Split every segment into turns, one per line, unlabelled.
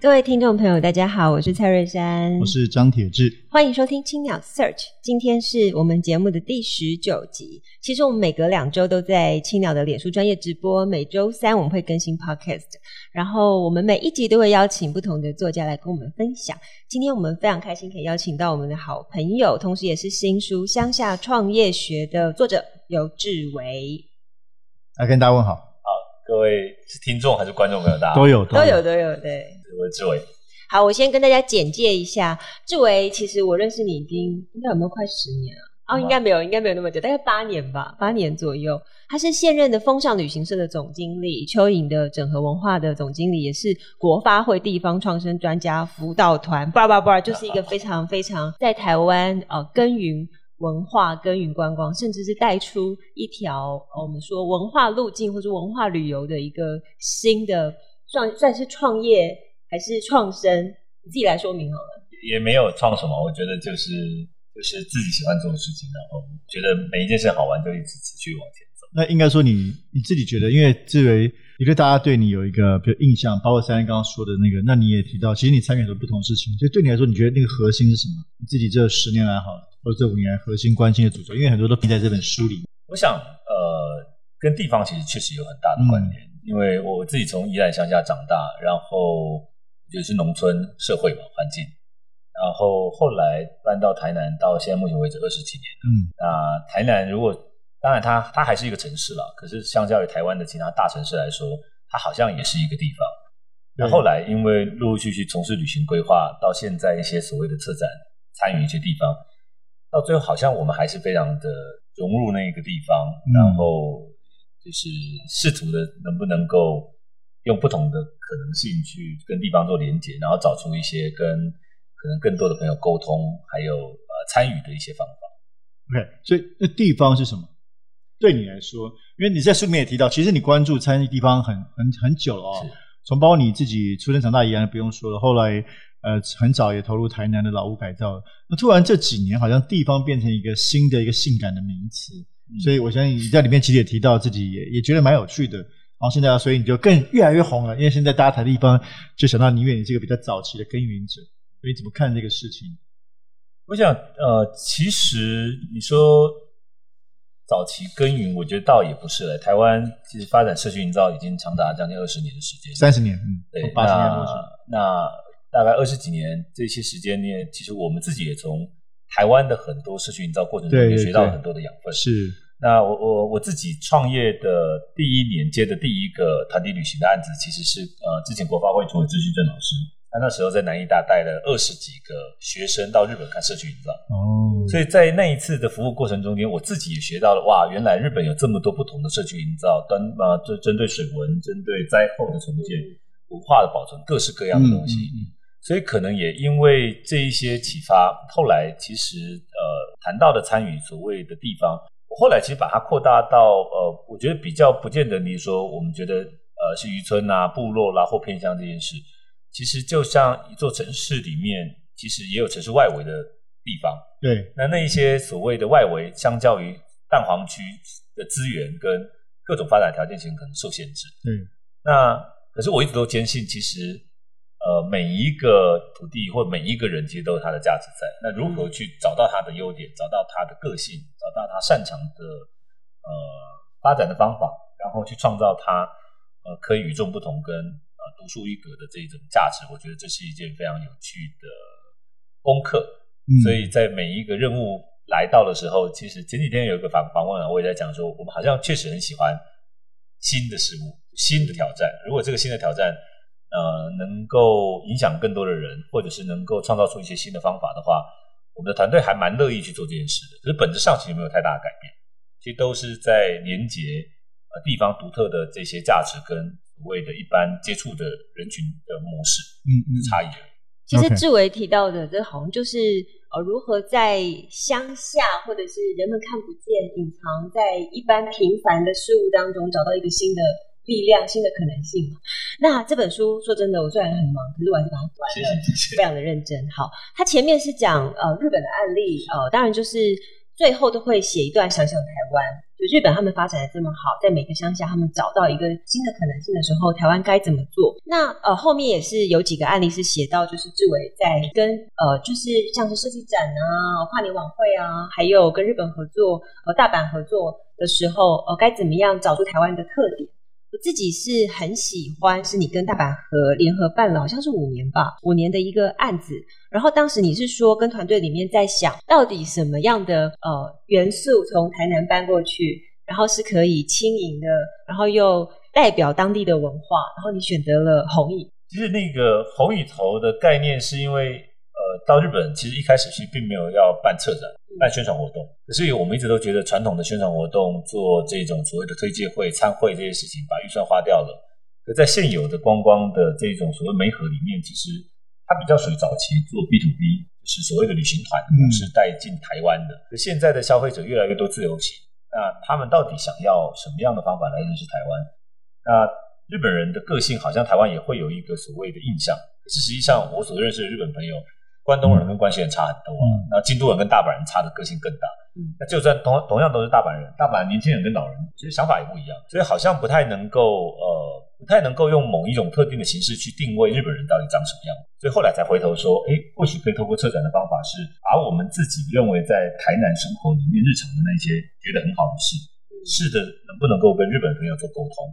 各位听众朋友，大家好，我是蔡瑞山，
我是张铁志，
欢迎收听青鸟 Search。今天是我们节目的第十九集。其实我们每隔两周都在青鸟的脸书专业直播，每周三我们会更新 Podcast。然后我们每一集都会邀请不同的作家来跟我们分享。今天我们非常开心可以邀请到我们的好朋友，同时也是新书《乡下创业学》的作者游志维。
来跟大家问，好，
各位是听众还是观众朋友？大家
都有，
都有，都有，对。
我是志伟，
好，我先跟大家简介一下志伟。其实我认识你已经应该有没有快十年了？哦，应该没有，应该没有那么久，大概八年吧，八年左右。他是现任的风尚旅行社的总经理，蚯蚓的整合文化的总经理，也是国发会地方创生专家辅导团，叭叭叭，就是一个非常非常在台湾呃耕耘文化、耕耘观光，甚至是带出一条、呃、我们说文化路径或者文化旅游的一个新的算算是创业。还是创生，你自己来说明好了。
也没有创什么，我觉得就是就是自己喜欢做的事情，然后觉得每一件事好玩，就一直持续往前走。
那应该说你你自己觉得，因为志为，你对大家对你有一个比如印象，包括珊珊刚刚说的那个，那你也提到，其实你参与很多不同事情，所以对你来说，你觉得那个核心是什么？你自己这十年来好了，或者这五年来核心关心的主轴，因为很多都拼在这本书里。
我想，呃，跟地方其实确实有很大的关联，嗯、因为我自己从宜兰乡下长大，然后。就是农村社会嘛，环境，然后后来搬到台南，到现在目前为止二十几年。嗯，那台南如果当然它它还是一个城市了，可是相较于台湾的其他大城市来说，它好像也是一个地方。那后来因为陆陆续续从事旅行规划，到现在一些所谓的策展，参与一些地方，到最后好像我们还是非常的融入那个地方，嗯、然后就是试图的能不能够。用不同的可能性去跟地方做连接，然后找出一些跟可能更多的朋友沟通，还有呃参与的一些方法。
OK，所以那地方是什么？对你来说，因为你在书里面也提到，其实你关注参与地方很很很久了。是从包括你自己出生长大宜兰不用说了，后来呃很早也投入台南的老屋改造。那突然这几年，好像地方变成一个新的一个性感的名词。嗯、所以我相信你在里面其实也提到自己也也觉得蛮有趣的。然后现在，所以你就更越来越红了，因为现在大家谈的地方，就想到你，因为你是一个比较早期的耕耘者，所以怎么看这个事情？
我想，呃，其实你说早期耕耘，我觉得倒也不是了。台湾其实发展社区营造已经长达将近二十年的时间，
三十年，嗯，
对，
八十年多。
那大概二十几年这些时间呢，其实我们自己也从台湾的很多社区营造过程中也学到了很多的养分，
是。
那我我我自己创业的第一年接的第一个团体旅行的案子，其实是呃之前国发会主委支旭正老师，他那时候在南医大带了二十几个学生到日本看社区营造哦，所以在那一次的服务过程中间，我自己也学到了哇，原来日本有这么多不同的社区营造，端啊针针对水文、针对灾后的重建、文化的保存，各式各样的东西。嗯嗯嗯、所以可能也因为这一些启发，后来其实呃谈到的参与所谓的地方。我后来其实把它扩大到呃，我觉得比较不见得你说我们觉得呃是渔村啊、部落啦、啊、或偏乡这件事，其实就像一座城市里面，其实也有城市外围的地方。
对，
那那一些所谓的外围，相较于蛋黄区的资源跟各种发展条件，其实可能受限制。
嗯，
那可是我一直都坚信，其实。呃，每一个土地或每一个人，其实都有它的价值在。那如何去找到它的优点，找到它的个性，找到它擅长的呃发展的方法，然后去创造它呃可以与众不同跟呃独树一格的这一种价值，我觉得这是一件非常有趣的功课。嗯、所以在每一个任务来到的时候，其实前几天有一个访访问啊，我也在讲说，我们好像确实很喜欢新的事物、新的挑战。如果这个新的挑战，呃，能够影响更多的人，或者是能够创造出一些新的方法的话，我们的团队还蛮乐意去做这件事的。可是本质上其实没有太大的改变，其实都是在连接呃地方独特的这些价值跟所谓的一般接触的人群的模式，
嗯嗯，
差异而已。
其实志伟提到的，这好像就是呃，如何在乡下或者是人们看不见、隐藏在一般平凡的事物当中，找到一个新的力量、新的可能性。那这本书说真的，我虽然很忙，可是我还是把它读完了，谢谢谢谢，非常的认真。好，它前面是讲呃日本的案例，呃，当然就是最后都会写一段想想台湾。就日本他们发展的这么好，在每个乡下他们找到一个新的可能性的时候，台湾该怎么做？那呃后面也是有几个案例是写到，就是志伟在跟呃就是像是设计展啊、跨年晚会啊，还有跟日本合作呃大阪合作的时候，呃该怎么样找出台湾的特点？我自己是很喜欢，是你跟大阪和联合办了，好像是五年吧，五年的一个案子。然后当时你是说跟团队里面在想到底什么样的呃元素从台南搬过去，然后是可以轻盈的，然后又代表当地的文化，然后你选择了红椅。
其实那个红椅头的概念是因为呃到日本其实一开始其实并没有要办策展。办宣传活动，可是我们一直都觉得传统的宣传活动做这种所谓的推介会、参会这些事情，把预算花掉了。可在现有的观光的这种所谓媒合里面，其实它比较属于早期做 B to B，就是所谓的旅行团的模式带进台湾的。可现在的消费者越来越多自由行，那他们到底想要什么样的方法来认识台湾？那日本人的个性好像台湾也会有一个所谓的印象，可是实际上我所认识的日本朋友。关东人跟关西人差很多啊，那、嗯、京都人跟大阪人差的个性更大。嗯，那就算同同样都是大阪人，大阪年轻人跟老人其实想法也不一样，所以好像不太能够呃，不太能够用某一种特定的形式去定位日本人到底长什么样。所以后来才回头说，哎，或许可以透过策展的方法，是把我们自己认为在台南生活里面日常的那些觉得很好的事，试着能不能够跟日本朋友做沟通。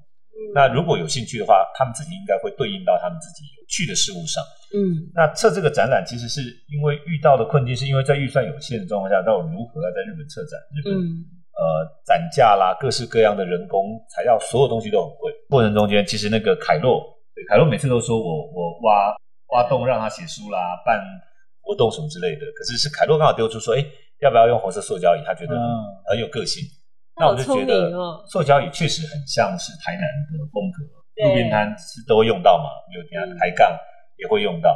那如果有兴趣的话，他们自己应该会对应到他们自己有趣的事物上。嗯，那测这个展览其实是因为遇到的困境，是因为在预算有限的状况下，到底如何要在日本策展？日本、嗯、呃展架啦，各式各样的人工材料，所有东西都很贵。过程中间，其实那个凯洛，对凯洛每次都说我我挖挖洞让他写书啦，办活动什么之类的。可是是凯洛刚好丢出说，哎，要不要用红色塑胶椅？他觉得很，有个性。那我就觉得，塑胶椅确实很像是台南的风格，路边摊是都会用到嘛，有下抬杠也会用到，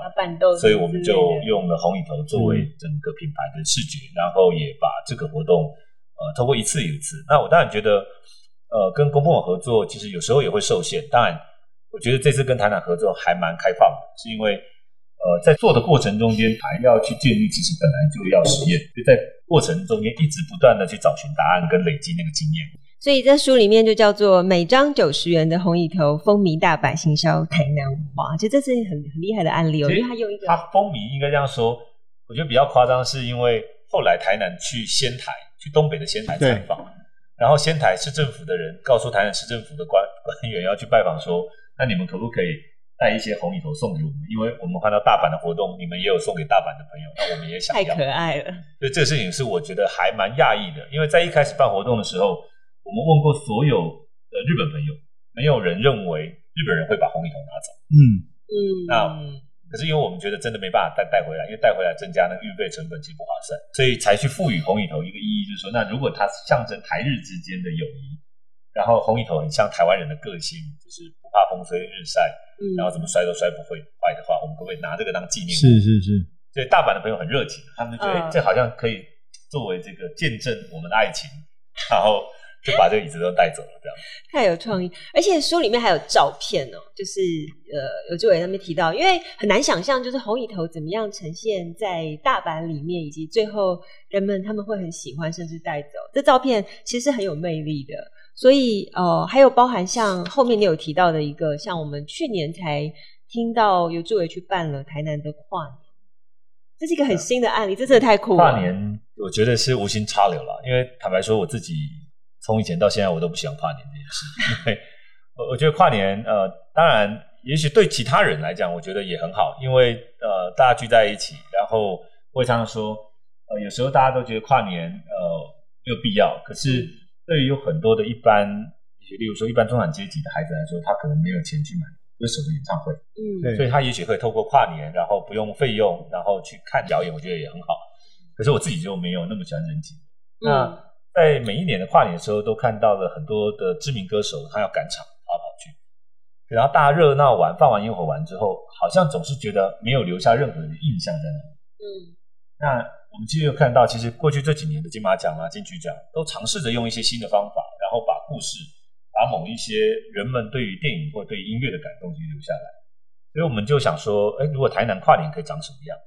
所以我们就用了红椅头作为整个品牌的视觉，然后也把这个活动呃透过一次一次。那我当然觉得，呃，跟公部门合作其实有时候也会受限。当然，我觉得这次跟台南合作还蛮开放的，是因为呃在做的过程中间还要去建立，其实本来就要实验，就在。过程中间一直不断的去找寻答案跟累积那个经验，
所以在书里面就叫做每张九十元的红蚁头，风靡大阪，行销台南文化。其实这是很很厉害的案例哦，因为他用一个他
风靡应该这样说，我觉得比较夸张，是因为后来台南去仙台，去东北的仙台采访，然后仙台市政府的人告诉台南市政府的官官员要去拜访，说 那你们可不可以？带一些红蚁头送给我们，因为我们看到大阪的活动，你们也有送给大阪的朋友，那我们也想要。
太可爱了。
所以这个事情是我觉得还蛮讶异的，因为在一开始办活动的时候，我们问过所有的日本朋友，没有人认为日本人会把红蚁头拿走。嗯嗯。那可是因为我们觉得真的没办法带带回来，因为带回来增加那个运费成本其实不划算，所以才去赋予红蚁头一个意义，就是说，那如果它象征台日之间的友谊。然后红蚁头很像台湾人的个性，就是不怕风吹日晒，嗯、然后怎么摔都摔不会坏的话，我们可不可以拿这个当纪念？
是是是。
所以大阪的朋友很热情，他们就觉得、嗯、这好像可以作为这个见证我们的爱情，然后就把这个椅子都带走了，这样。
太有创意，而且书里面还有照片哦，就是呃，有志伟他们提到，因为很难想象，就是红椅头怎么样呈现在大阪里面，以及最后人们他们会很喜欢，甚至带走。这照片其实是很有魅力的。所以，呃，还有包含像后面你有提到的一个，像我们去年才听到有志为去办了台南的跨年，这是一个很新的案例，这真的太酷了。
跨年我觉得是无心插柳了，因为坦白说，我自己从以前到现在我都不喜欢跨年这件事。因为我我觉得跨年，呃，当然，也许对其他人来讲，我觉得也很好，因为呃，大家聚在一起，然后会常常说，呃，有时候大家都觉得跨年，呃，没有必要，可是。对于有很多的一般，例如说一般中产阶级的孩子来说，他可能没有钱去买歌手的演唱会，嗯，对，所以他也许会透过跨年，然后不用费用，然后去看表演，我觉得也很好。可是我自己就没有那么喜欢人挤。嗯、那在每一年的跨年的时候，都看到了很多的知名歌手，他要赶场跑跑去。然后大家热闹完，放完烟火完之后，好像总是觉得没有留下任何的印象在那里。嗯，那我们其实有看到，其实过去这几年的金马奖啊、金曲奖都尝试着用一些新的方法，然后把故事、把某一些人们对于电影或对音乐的感动去留下来。所以我们就想说，哎，如果台南跨年可以长什么样？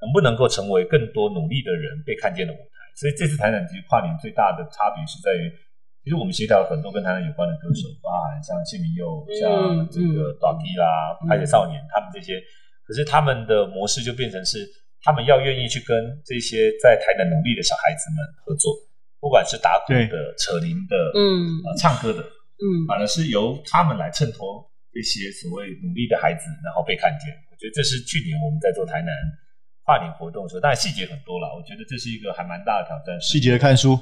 能不能够成为更多努力的人被看见的舞台？所以这次台南其实跨年最大的差别是在于。其实我们协调了很多跟台南有关的歌手，包含像谢明佑、像这个大迪啦、拍谢少年，他们这些，可是他们的模式就变成是，他们要愿意去跟这些在台南努力的小孩子们合作，不管是打鼓的、扯铃的、嗯、呃、唱歌的，嗯，反而是由他们来衬托这些所谓努力的孩子，然后被看见。我觉得这是去年我们在做台南跨年活动的时候，当然细节很多了，我觉得这是一个还蛮大的挑战。细
节看书。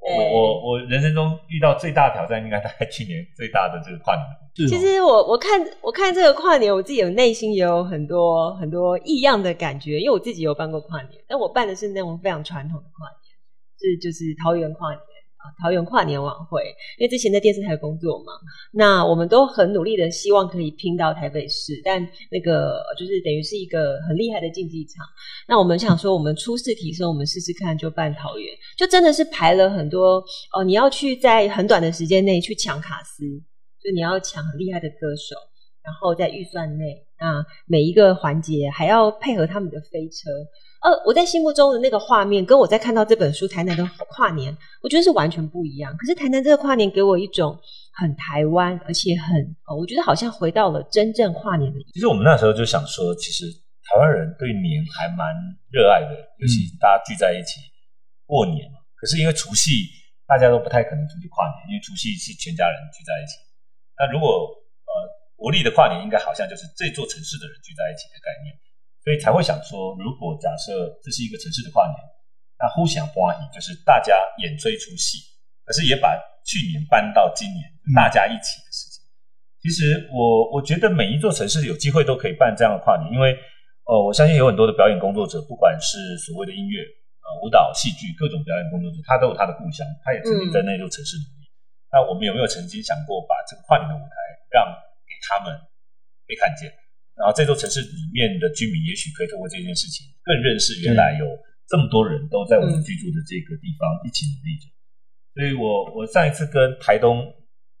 我我我人生中遇到最大的挑战，应该大概去年最大的这个跨年。
其实我我看我看这个跨年，我自己有内心也有很多很多异样的感觉，因为我自己有办过跨年，但我办的是那种非常传统的跨年，是就是桃园跨年。桃园跨年晚会，因为之前在电视台工作嘛，那我们都很努力的希望可以拼到台北市，但那个就是等于是一个很厉害的竞技场。那我们想说，我们初试提升，我们试试看，就办桃园，就真的是排了很多哦。你要去在很短的时间内去抢卡司，就你要抢很厉害的歌手，然后在预算内，那每一个环节还要配合他们的飞车。呃，我在心目中的那个画面，跟我在看到这本书《台南的跨年》，我觉得是完全不一样。可是台南这个跨年给我一种很台湾，而且很，呃，我觉得好像回到了真正跨年的。
其实我们那时候就想说，其实台湾人对年还蛮热爱的，尤其大家聚在一起过年嘛。可是因为除夕大家都不太可能出去跨年，因为除夕是全家人聚在一起。那如果呃国历的跨年，应该好像就是这座城市的人聚在一起的概念。所以才会想说，如果假设这是一个城市的跨年，那互相欢喜，就是大家演这一出戏，可是也把去年搬到今年，大家一起的事情。嗯、其实我我觉得每一座城市有机会都可以办这样的跨年，因为呃，我相信有很多的表演工作者，不管是所谓的音乐、呃舞蹈、戏剧各种表演工作者，他都有他的故乡，他也曾经在那座城市努力。嗯、那我们有没有曾经想过，把这个跨年的舞台让给他们被看见？然后这座城市里面的居民，也许可以通过这件事情，更认识原来有这么多人都在我们居住的这个地方一起努力着。所以我我上一次跟台东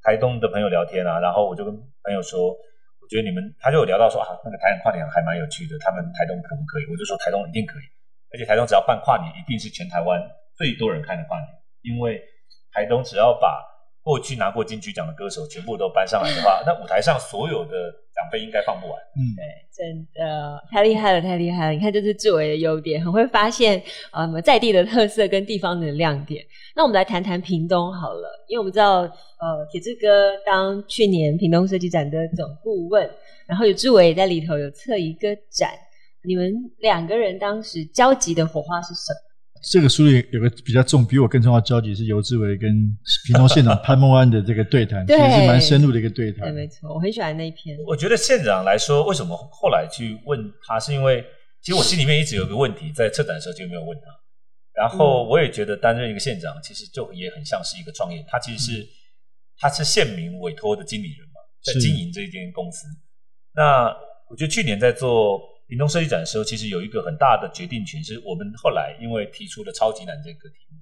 台东的朋友聊天啊，然后我就跟朋友说，我觉得你们，他就有聊到说啊，那个台南跨年还蛮有趣的，他们台东可不可以？我就说台东一定可以，而且台东只要办跨年，一定是全台湾最多人看的跨年，因为台东只要把过去拿过金曲奖的歌手全部都搬上来的话，那舞台上所有的奖杯应该放不完。嗯，
对，真的太厉害了，太厉害了！你看，这是志伟的优点，很会发现呃在地的特色跟地方的亮点。那我们来谈谈屏东好了，因为我们知道呃铁志哥当去年屏东设计展的总顾问，然后有志伟也在里头有策一个展，你们两个人当时交集的火花是什么？
这个书里有个比较重，比我更重要的交集是游志伟跟屏东县长 潘孟安的这个对谈，对其实是蛮深入的一个对谈。
对，没错，我很喜欢那一篇。
我觉得县长来说，为什么后来去问他，是因为 其实我心里面一直有个问题，在策展的时候就没有问他。然后我也觉得担任一个县长，其实就也很像是一个创业，他其实是、嗯、他是县民委托的经理人嘛，在经营这一间公司。那我觉得去年在做。屏东设计展的时候，其实有一个很大的决定权，是我们后来因为提出了超级难这个题目。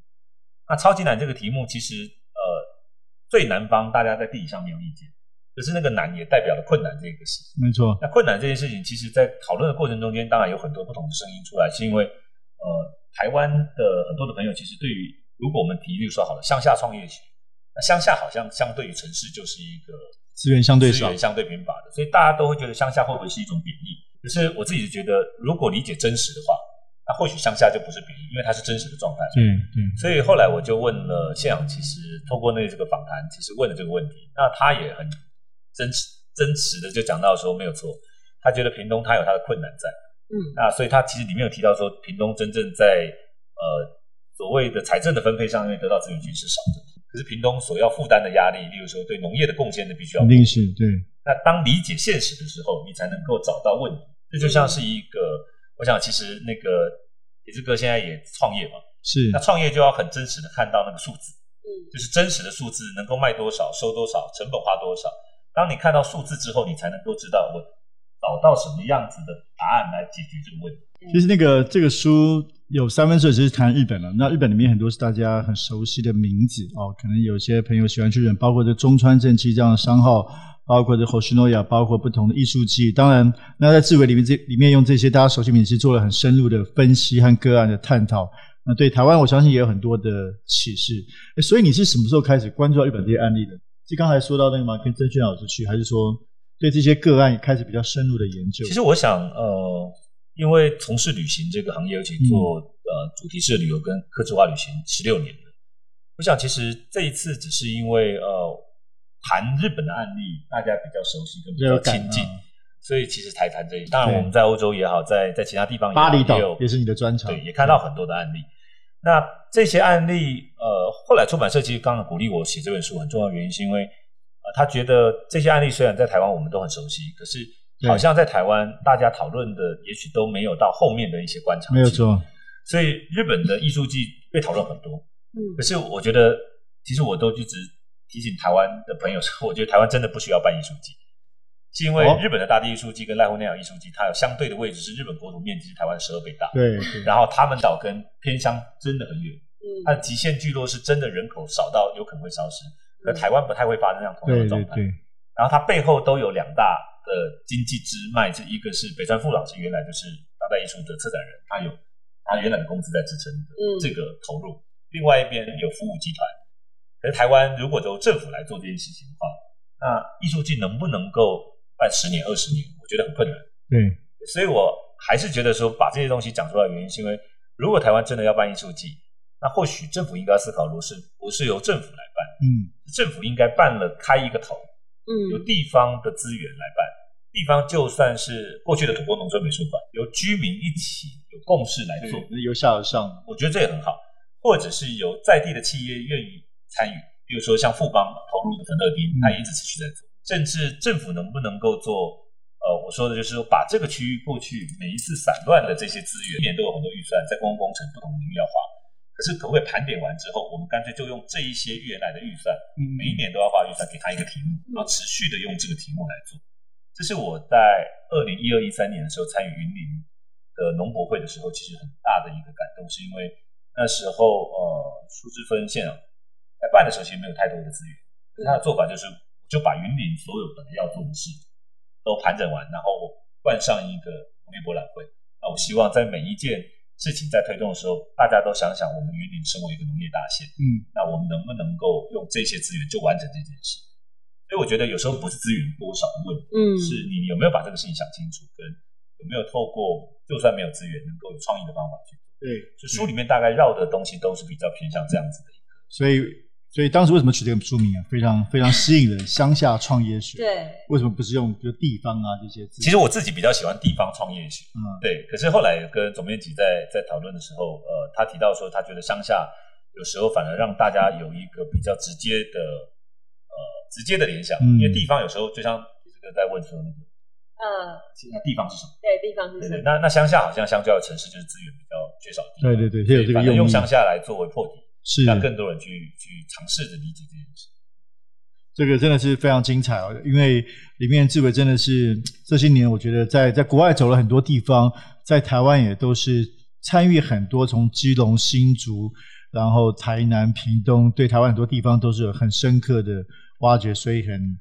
那超级难这个题目，其实呃最南方大家在地理上没有意见，可是那个难也代表了困难这个事情。
没错。
那困难这件事情，其实在讨论的过程中间，当然有很多不同的声音出来，是因为呃台湾的很多的朋友，其实对于如果我们提，例如说好了乡下创业学，那乡下好像相对于城市就是一个
资源相对少、
资源相对贫乏的，所以大家都会觉得乡下会不会是一种贬义？可是我自己觉得，如果理解真实的话，那或许乡下就不是贬义，因为它是真实的状态。
嗯嗯。
所以后来我就问了县长，其实透过那这个访谈，其实问了这个问题，那他也很真实真实的就讲到说没有错，他觉得屏东他有他的困难在。嗯。那所以他其实里面有提到说，屏东真正在呃所谓的财政的分配上面得到资源其实是少的，可是屏东所要负担的压力，例如说对农业的贡献的必须要。
肯定是对。
那当理解现实的时候，你才能够找到问题。这就像是一个，我想其实那个铁志哥现在也创业嘛，
是。
那创业就要很真实的看到那个数字，嗯，就是真实的数字能够卖多少、收多少、成本花多少。当你看到数字之后，你才能够知道我找到什么样子的答案来解决这个问题。
其实那个这个书有三分之二是谈日本了，那日本里面很多是大家很熟悉的名字哦，可能有些朋友喜欢去日本，包括这中川正七这样的商号，包括这 Hoshinoya，包括不同的艺术季。当然，那在志为里面这里面用这些大家熟悉名字做了很深入的分析和个案的探讨。那对台湾，我相信也有很多的启示。所以你是什么时候开始关注到日本这些案例的？是刚才说到那个吗？跟曾轩老师去，还是说对这些个案开始比较深入的研究？
其实我想，呃。因为从事旅行这个行业，而且做、呃主题式旅游跟客制化旅行十六年了，我想其实这一次只是因为呃谈日本的案例，大家比较熟悉跟比较亲近，啊、所以其实才谈这一。当然我们在欧洲也好，在在其他地方也好，
巴厘岛
也有
也是你的专长，
对，也看到很多的案例。那这些案例，呃，后来出版社其实刚刚鼓励我写这本书，很重要的原因是因为呃他觉得这些案例虽然在台湾我们都很熟悉，可是。好像在台湾，大家讨论的也许都没有到后面的一些观察。
没有错。所
以日本的艺术季被讨论很多。嗯。可是我觉得，其实我都一直提醒台湾的朋友说，我觉得台湾真的不需要办艺术季，是因为日本的大地艺术季跟濑户内海艺术季，它有相对的位置，是日本国土面积是台湾的十二倍大。
对。
然后他们岛跟偏乡真的很远。嗯。它的极限聚落是真的人口少到有可能会消失，可台湾不太会发生这样同样的状态。对对对。然后它背后都有两大。的经济支脉，这一个是北川富老师，原来就是当代艺术的策展人，他有他原来的工资在支撑的这个投入。嗯、另外一边有服务集团，可是台湾如果由政府来做这件事情的话，那艺术季能不能够办十年、二十年？我觉得很困难。
嗯，
所以我还是觉得说，把这些东西讲出来的原因，是因为如果台湾真的要办艺术季，那或许政府应该思考，如果是不是由政府来办？嗯，政府应该办了开一个头。嗯，由地方的资源来办，地方就算是过去的土国农村美术馆，由居民一起有共识来做，
由下而上，
我觉得这也很好。或者是由在地的企业愿意参与，比如说像富邦投入的粉乐町，他也一直持续在做。甚至政府能不能够做？呃，我说的就是说，把这个区域过去每一次散乱的这些资源，一年都有很多预算在公共工程不同领域要花。可是可不可以盘点完之后，我们干脆就用这一些原来的预算，每一年都要花预算给他一个题目，然后持续的用这个题目来做。这是我在二零一二一三年的时候参与云林的农博会的时候，其实很大的一个感动，是因为那时候呃苏治芬县在办的时候其实没有太多的资源，可是他的做法就是我就把云林所有本来要做的事都盘整完，然后我办上一个农业博览会。那我希望在每一件。事情在推动的时候，大家都想想，我们云林身为一个农业大县，嗯，那我们能不能够用这些资源就完成这件事？所以我觉得有时候不是资源多少的问题，嗯，是你有没有把这个事情想清楚，跟有没有透过就算没有资源，能够有创意的方法去做。对，所以书里面大概绕的东西都是比较偏向这样子的一个，
所以。所以当时为什么取这个书名啊？非常非常吸引人，乡下创业学。
对，
为什么不是用就地方啊这些字？
其实我自己比较喜欢地方创业学。嗯，对。可是后来跟总编辑在在讨论的时候，呃，他提到说，他觉得乡下有时候反而让大家有一个比较直接的呃直接的联想，嗯、因为地方有时候就像这个在问说那个，嗯，现在地方是什么？
对，地方是什么？
那那乡下好像相较于城市就是资源比较缺少的地方。
对对对，就有这个用
用乡下来作为破题。
是
让更多人去去尝试着理解这件事，
这个真的是非常精彩哦！因为里面志伟真的是这些年，我觉得在在国外走了很多地方，在台湾也都是参与很多，从基隆、新竹，然后台南、屏东，对台湾很多地方都是有很深刻的挖掘，所以很。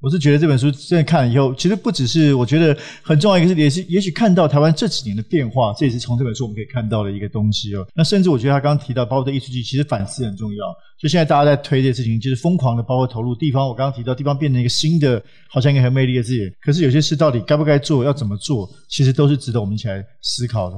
我是觉得这本书真的看了以后，其实不只是我觉得很重要一个是，也是也许看到台湾这几年的变化，这也是从这本书我们可以看到的一个东西哦。那甚至我觉得他刚刚提到，包括的艺术剧，其实反思很重要。就现在大家在推这件事情，就是疯狂的，包括投入地方。我刚刚提到地方变成一个新的，好像一个很魅力的字眼。可是有些事到底该不该做，要怎么做，其实都是值得我们一起来思考的。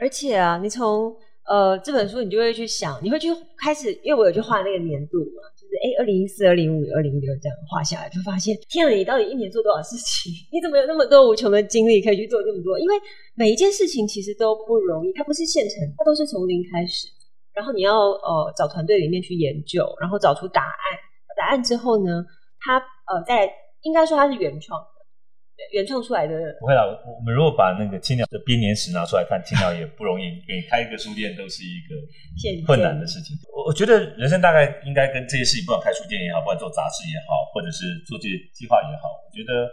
而且啊，你从呃这本书，你就会去想，你会去开始，因为我有去画那个年度嘛。就是哎，二零一四、二零一五、二零一六这样画下来，就发现天啊，你到底一年做多少事情？你怎么有那么多无穷的精力可以去做这么多？因为每一件事情其实都不容易，它不是现成，它都是从零开始。然后你要呃找团队里面去研究，然后找出答案。答案之后呢，它呃在应该说它是原创，原创出来的。
不会啦，我们如果把那个青鸟的编年史拿出来看，青鸟也不容易，给开一个书店都是一个困难的事情。我我觉得人生大概应该跟这些事情，不管开书店也好，不管做杂志也好，或者是做这些计划也好，我觉得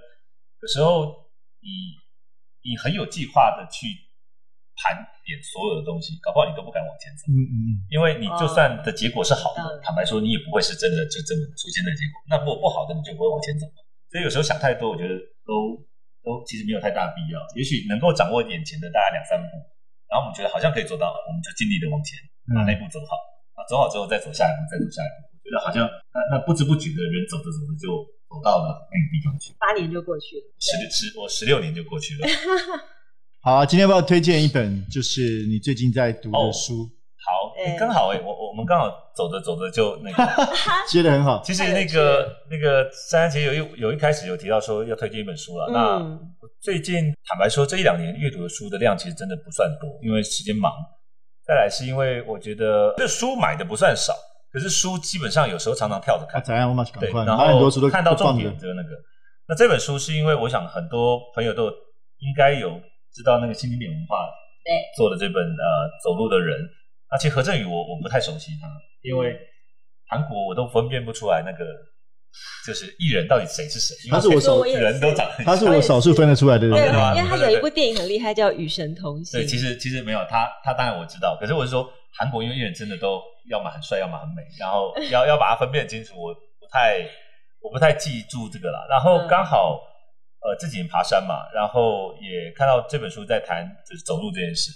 有时候你你很有计划的去盘点所有的东西，搞不好你都不敢往前走。
嗯嗯嗯，
因为你就算的结果是好的，
哦、
坦白说，你也不会是真的就这么出现的结果。那如果不好的，你就不会往前走。所以有时候想太多，我觉得都都其实没有太大的必要。也许能够掌握眼前的大概两三步，然后我们觉得好像可以做到了，我们就尽力的往前把那一步走好。啊、嗯，走好之后再走下一步，再走下一步。我觉得好像那那不知不觉的人走着走着就走到了那个地方去。
八年就过去了，
十十我十六年就过去了。
好，今天要不要推荐一本就是你最近在读的书？
哦好，刚好哎，我我们刚好走着走着就那个
接得很好。
其实那个那个珊珊姐有一有一开始有提到说要推荐一本书了。那最近坦白说，这一两年阅读的书的量其实真的不算多，因为时间忙。再来是因为我觉得这书买的不算少，可是书基本上有时候常常跳着看。
怎样？我马上
对，然后看到重点的那个。那这本书是因为我想很多朋友都应该有知道那个新经典文化对做的这本呃走路的人。而且何振宇，我我不太熟悉他，因为韩国我都分辨不出来那个就是艺人到底谁是谁。
他是我少
人都长得很像，
他是我少数分得出来的人。
对，因为他有一部电影很厉害，叫《与神同行》。
对，其实其实没有他，他当然我知道，可是我是说韩国因为艺人真的都要么很帅，要么很美，然后 要要把它分辨清楚，我不太我不太记住这个了。然后刚好呃自己爬山嘛，然后也看到这本书在谈就是走路这件事。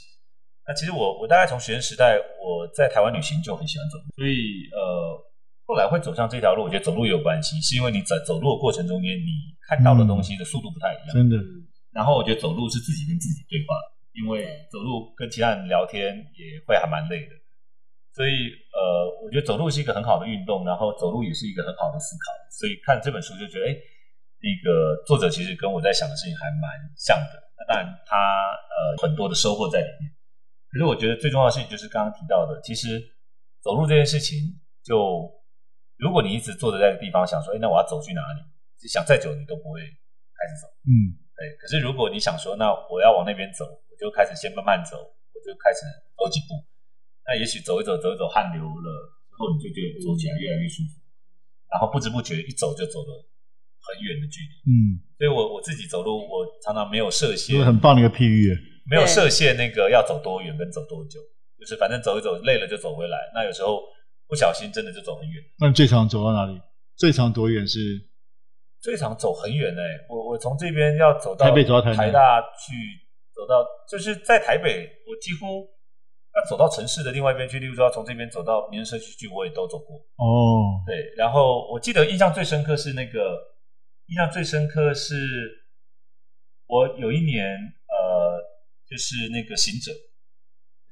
那其实我我大概从学生时代我在台湾旅行就很喜欢走路，所以呃后来会走上这条路，我觉得走路也有关系，是因为你在走路的过程中间，你看到的东西的速度不太一样，
真的。
然后我觉得走路是自己跟自己对话，因为走路跟其他人聊天也会还蛮累的，所以呃我觉得走路是一个很好的运动，然后走路也是一个很好的思考，所以看这本书就觉得哎，那个作者其实跟我在想的事情还蛮像的，那当然他呃很多的收获在里面。可是我觉得最重要的事情就是刚刚提到的，其实走路这件事情，就如果你一直坐着在这个地方想说，哎，那我要走去哪里？想再久你都不会开始走。嗯，对。可是如果你想说，那我要往那边走，我就开始先慢慢走，我就开始走几步。那也许走一走，走一走，汗流了之后，你就觉得走起来越来越舒服。然后不知不觉一走就走了很远的距离。嗯，所以我我自己走路，我常常没有设限。
很棒的一个譬喻。
没有设限，那个要走多远跟走多久，就是反正走一走，累了就走回来。那有时候不小心真的就走很远。
那你最长走到哪里？最长多远是？
最长走很远哎、欸！我我从这边要走到
台北，走到台
台大去，走到就是在台北，我几乎要走到城市的另外一边去。例如说，要从这边走到民生社区去，我也都走过。哦，对。然后我记得印象最深刻是那个，印象最深刻是我有一年呃。就是那个行者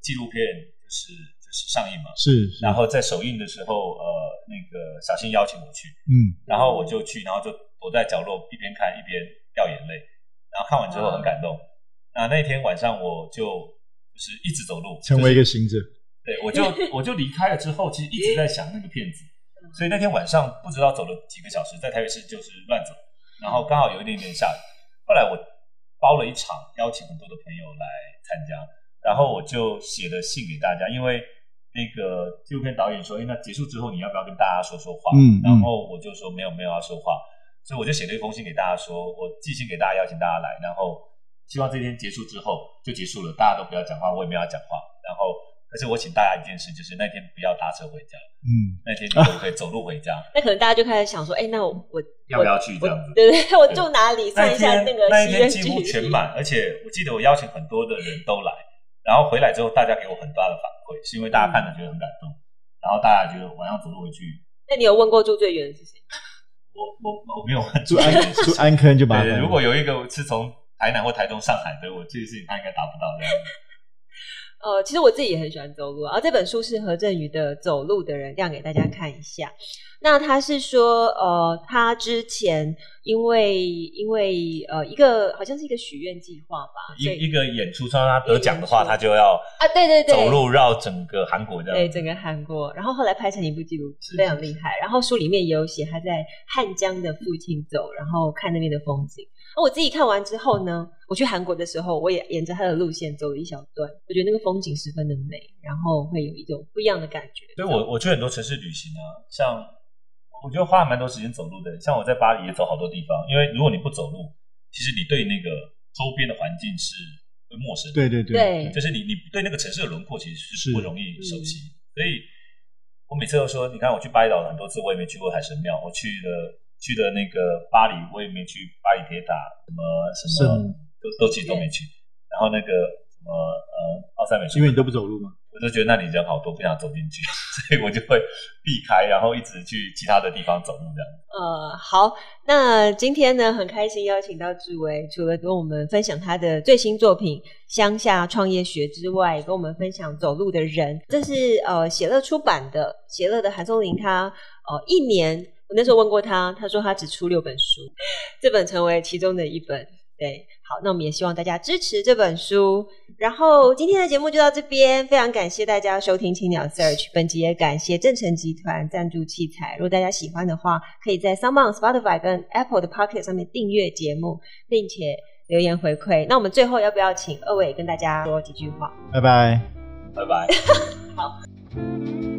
纪录片，就是就是上映嘛，
是，是。
然后在首映的时候，呃，那个小新邀请我去，嗯，然后我就去，然后就躲在角落一边看一边掉眼泪，然后看完之后很感动。那、啊、那天晚上我就就是一直走路，
成为一个行者。
对，我就 我就离开了之后，其实一直在想那个片子，所以那天晚上不知道走了几个小时，在台北市就是乱走，然后刚好有一点点下雨，后来我。包了一场，邀请很多的朋友来参加，然后我就写了信给大家，因为那个纪录片导演说：“哎，那结束之后你要不要跟大家说说话？”嗯，然后我就说：“没有，没有要说话。”所以我就写了一封信给大家说：“我寄信给大家，邀请大家来，然后希望这天结束之后就结束了，大家都不要讲话，我也没有要讲话。然后，而且我请大家一件事，就是那天不要搭车回家。嗯，那天你可以走路回家？
那可能大家就开始想说：“哎，那我我。”
要不要去这样子？
对 对，我住哪里？算一下那个。
那一天几乎全满，而且我记得我邀请很多的人都来，然后回来之后，大家给我很大的反馈，是因为大家看了觉得很感动，然后大家觉得晚上走路回去。
那你有问过住最远的是谁？
我我我没有问
住安住安坑就麻烦。
如果有一个是从台南或台中、上海的，我这个事情他应该达不到这样。
呃，其实我自己也很喜欢走路，而这本书是何振宇的《走路的人》，亮给大家看一下。那他是说，呃，他之前因为因为呃一个好像是一个许愿计划吧，
一一个演出，说他得奖的话，他就要
啊，对对对，
走路绕整个韩国这样，
对整个韩国，然后后来拍成一部纪录片，非常厉害。然后书里面也有写他在汉江的附近走，然后看那边的风景。我自己看完之后呢，我去韩国的时候，我也沿着它的路线走了一小段，我觉得那个风景十分的美，然后会有一种不一样的感觉。
所以我我去很多城市旅行啊，像我觉得花了蛮多时间走路的。像我在巴黎也走好多地方，因为如果你不走路，其实你对那个周边的环境是会陌生的。
对对对，
对，
就是你你对那个城市的轮廓其实是不容易熟悉。所以我每次都说，你看我去巴厘岛很多次，我也没去过海神庙，我去了。去的那个巴黎，我也没去巴黎铁塔，什么什么都都其实都没去。然后那个什么呃奥赛美术，
因为你都不走路嘛，
我就觉得那里人好多，不想走进去，所以我就会避开，然后一直去其他的地方走路这样。
呃，好，那今天呢，很开心邀请到志威，除了跟我们分享他的最新作品《乡下创业学》之外，跟我们分享走路的人，这是呃写乐出版的，写乐的韩松林他呃一年。我那时候问过他，他说他只出六本书，这本成为其中的一本。对，好，那我们也希望大家支持这本书。然后今天的节目就到这边，非常感谢大家收听青鸟 Search，本集也感谢正成集团赞助器材。如果大家喜欢的话，可以在 s o m e o n Spotify 跟 Apple 的 Pocket 上面订阅节目，并且留言回馈。那我们最后要不要请二位跟大家说几句话？
拜拜，
拜拜，
好。